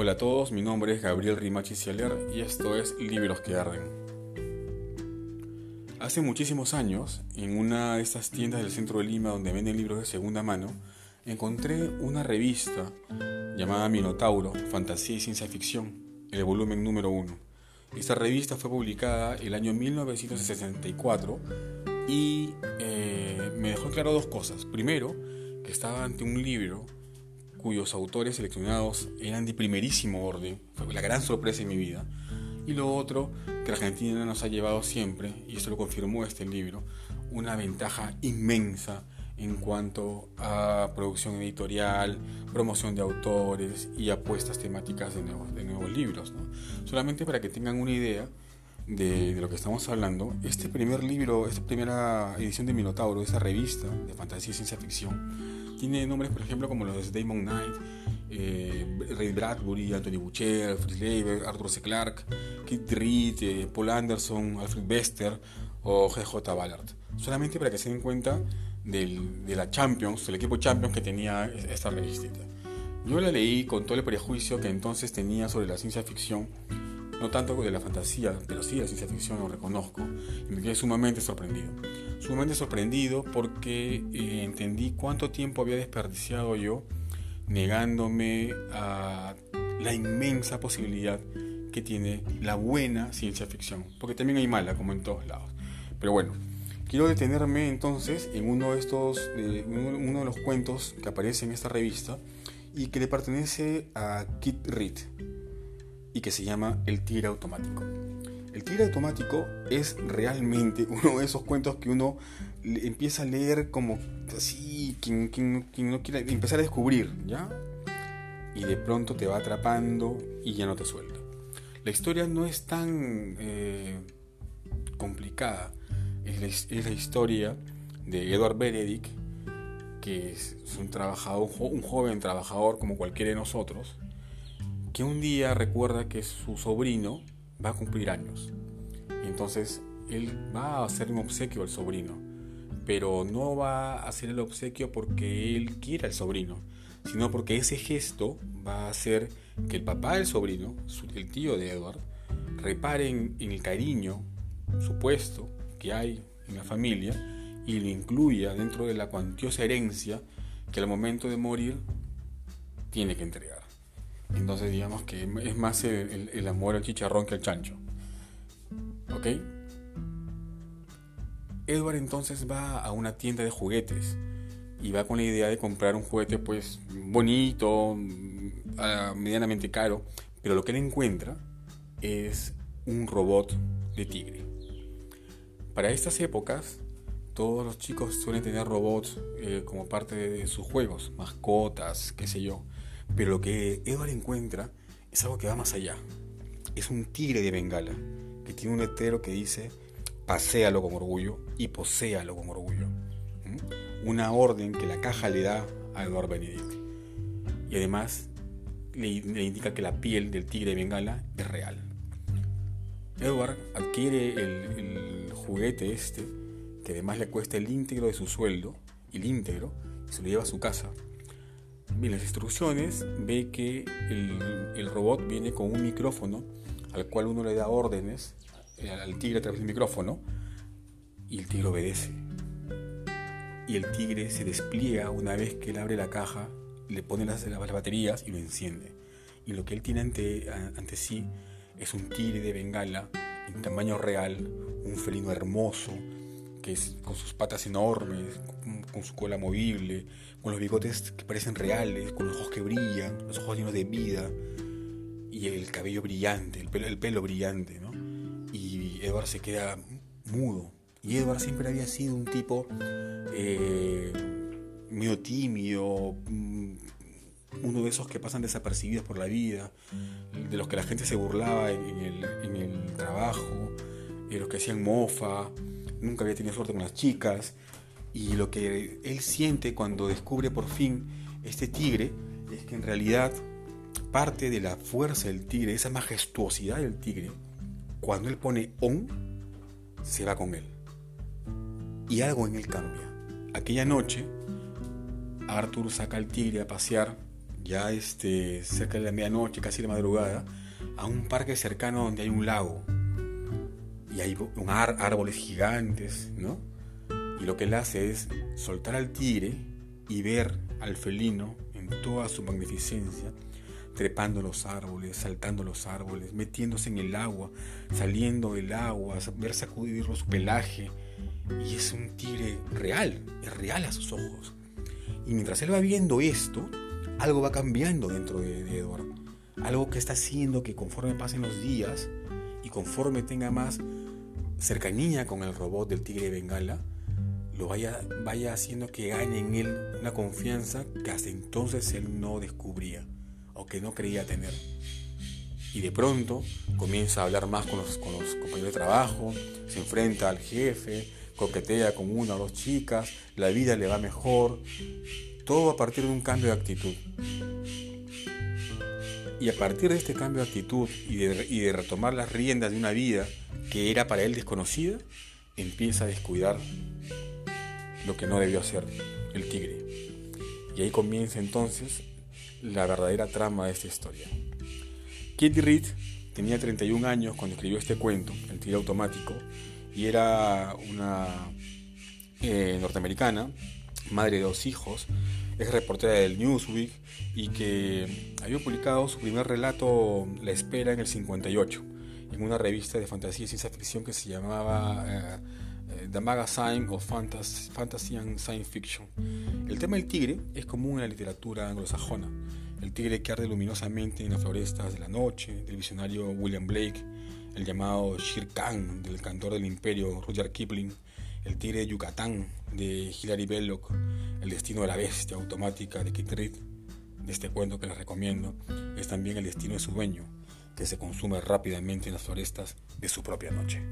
Hola a todos, mi nombre es Gabriel Rimachi Cieler y esto es Libros que Arden. Hace muchísimos años, en una de estas tiendas del centro de Lima donde venden libros de segunda mano, encontré una revista llamada Minotauro, Fantasía y Ciencia Ficción, el volumen número 1. Esta revista fue publicada el año 1964 y eh, me dejó claro dos cosas. Primero, que estaba ante un libro cuyos autores seleccionados eran de primerísimo orden, fue la gran sorpresa en mi vida. Y lo otro, que Argentina nos ha llevado siempre, y esto lo confirmó este libro, una ventaja inmensa en cuanto a producción editorial, promoción de autores y apuestas temáticas de nuevos, de nuevos libros. Solamente para que tengan una idea de, de, lo que estamos hablando, este primer libro, esta primera edición de Minotauro, esta revista de fantasía y ciencia ficción, tiene nombres, por ejemplo, como los de Damon Knight, eh, Ray Bradbury, Anthony Boucher, Fritz Leiber, Arthur C. Clarke, Kit Reed, eh, Paul Anderson, Alfred Bester o G.J. Ballard. Solamente para que se den cuenta del, de la Champions, del equipo Champions que tenía esta revista. Yo la leí con todo el prejuicio que entonces tenía sobre la ciencia ficción, no tanto de la fantasía, pero sí de la ciencia ficción, lo reconozco, y me quedé sumamente sorprendido. Sumamente sorprendido porque eh, entendí cuánto tiempo había desperdiciado yo negándome a la inmensa posibilidad que tiene la buena ciencia ficción, porque también hay mala, como en todos lados. Pero bueno, quiero detenerme entonces en uno de estos, eh, uno de los cuentos que aparece en esta revista y que le pertenece a Kit Reed y que se llama El tigre automático. El tigre automático es realmente uno de esos cuentos que uno empieza a leer como así, quien, no quiere empezar a descubrir, ¿ya? Y de pronto te va atrapando y ya no te suelta. La historia no es tan eh, complicada. Es la, historia de Edward Benedict, que es, un trabajador, un joven trabajador como cualquiera de nosotros, que un día recuerda que su sobrino va a cumplir años. Entonces él va a hacer un obsequio al sobrino, pero no va a hacer el obsequio porque él quiera al sobrino, sino porque ese gesto va a hacer que el papá del sobrino, el tío de Edward, reparen en el cariño supuesto que hay en la familia y lo incluya dentro de la cuantiosa herencia que al momento de morir tiene que entregar. Entonces digamos que es más el, amor al chicharrón que al chancho. ¿Ok? Edward entonces va a una tienda de juguetes y va con la idea de comprar un juguete pues bonito, medianamente caro, pero lo que él encuentra es un robot de tigre. Para estas épocas, todos los chicos suelen tener robots eh, como parte de sus juegos, mascotas, qué sé yo. Pero lo que Edward encuentra es algo que va más allá. Es un tigre de Bengala que tiene un letrero que dice paséalo con orgullo y poséalo con orgullo. Una orden que la caja le da a Edward Benedict. Y además le, indica que la piel del tigre de Bengala es real. Edward adquiere el, juguete este, que además le cuesta el íntegro de su sueldo, el íntegro, se lo lleva a su casa en las instrucciones ve que el, robot viene con un micrófono al cual uno le da órdenes eh, al tigre a través del micrófono y el tigre obedece. Y el tigre se despliega una vez que él abre la caja, le pone las, las baterías y lo enciende. Y lo que él tiene ante, ante sí es un tigre de bengala en tamaño real, un felino hermoso, que es con sus patas enormes, con su cola movible, con los bigotes que parecen reales, con los ojos que brillan, los ojos llenos de vida y el cabello brillante, el pelo, el pelo brillante, ¿no? Y Edward se queda mudo. Y Edward siempre había sido un tipo eh, medio tímido, mm, uno de esos que pasan desapercibidos por la vida, de los que la gente se burlaba en, el, en el trabajo, de los que hacían mofa, nunca había tenido suerte con las chicas. Y lo que él siente cuando descubre por fin este tigre es que en realidad parte de la fuerza del tigre, esa majestuosidad del tigre, cuando él pone on, se va con él. Y algo en él cambia. Aquella noche, Arthur saca al tigre a pasear, ya este, cerca de la medianoche, casi la madrugada, a un parque cercano donde hay un lago. Y hay un árboles gigantes, ¿no? Y lo que él hace es soltar al tigre y ver al felino en toda su magnificencia, trepando los árboles, saltando los árboles, metiéndose en el agua, saliendo del agua, ver sacudirlo su pelaje. Y es un tigre real, es real a sus ojos. Y mientras él va viendo esto, algo va cambiando dentro de, de Edward. Algo que está haciendo que conforme pasen los días y conforme tenga más cercanía con el robot del tigre de Bengala, lo vaya, vaya haciendo que gane en él una confianza que hasta entonces él no descubría o que no creía tener. Y de pronto comienza a hablar más con los, con los compañeros de trabajo, se enfrenta al jefe, coquetea con una o dos chicas, la vida le va mejor, todo a partir de un cambio de actitud. Y a partir de este cambio de actitud y de, retomar las riendas de una vida que era para él desconocida, empieza a descuidar lo que no debió hacer el tigre. Y ahí comienza entonces la verdadera trama de esta historia. Kitty Reed tenía 31 años cuando escribió este cuento, El tigre automático, y era una eh, norteamericana, madre de dos hijos, es reportera del Newsweek y que había publicado su primer relato La espera en el 58 en una revista de fantasía y ciencia ficción que se llamaba eh, eh, The Magazine of Fantasy, Fantasy and Science Fiction. El tema del tigre es común en la literatura anglosajona. El tigre que arde luminosamente en las florestas de la noche, del visionario William Blake, el llamado Shere Khan del cantor del imperio Rudyard Kipling, el tigre de Yucatán de Hilary Belloc, el destino de la bestia automática de Kit Reed, de este cuento que les recomiendo, es también el destino de su dueño, que se consume rápidamente en las florestas de su propia noche.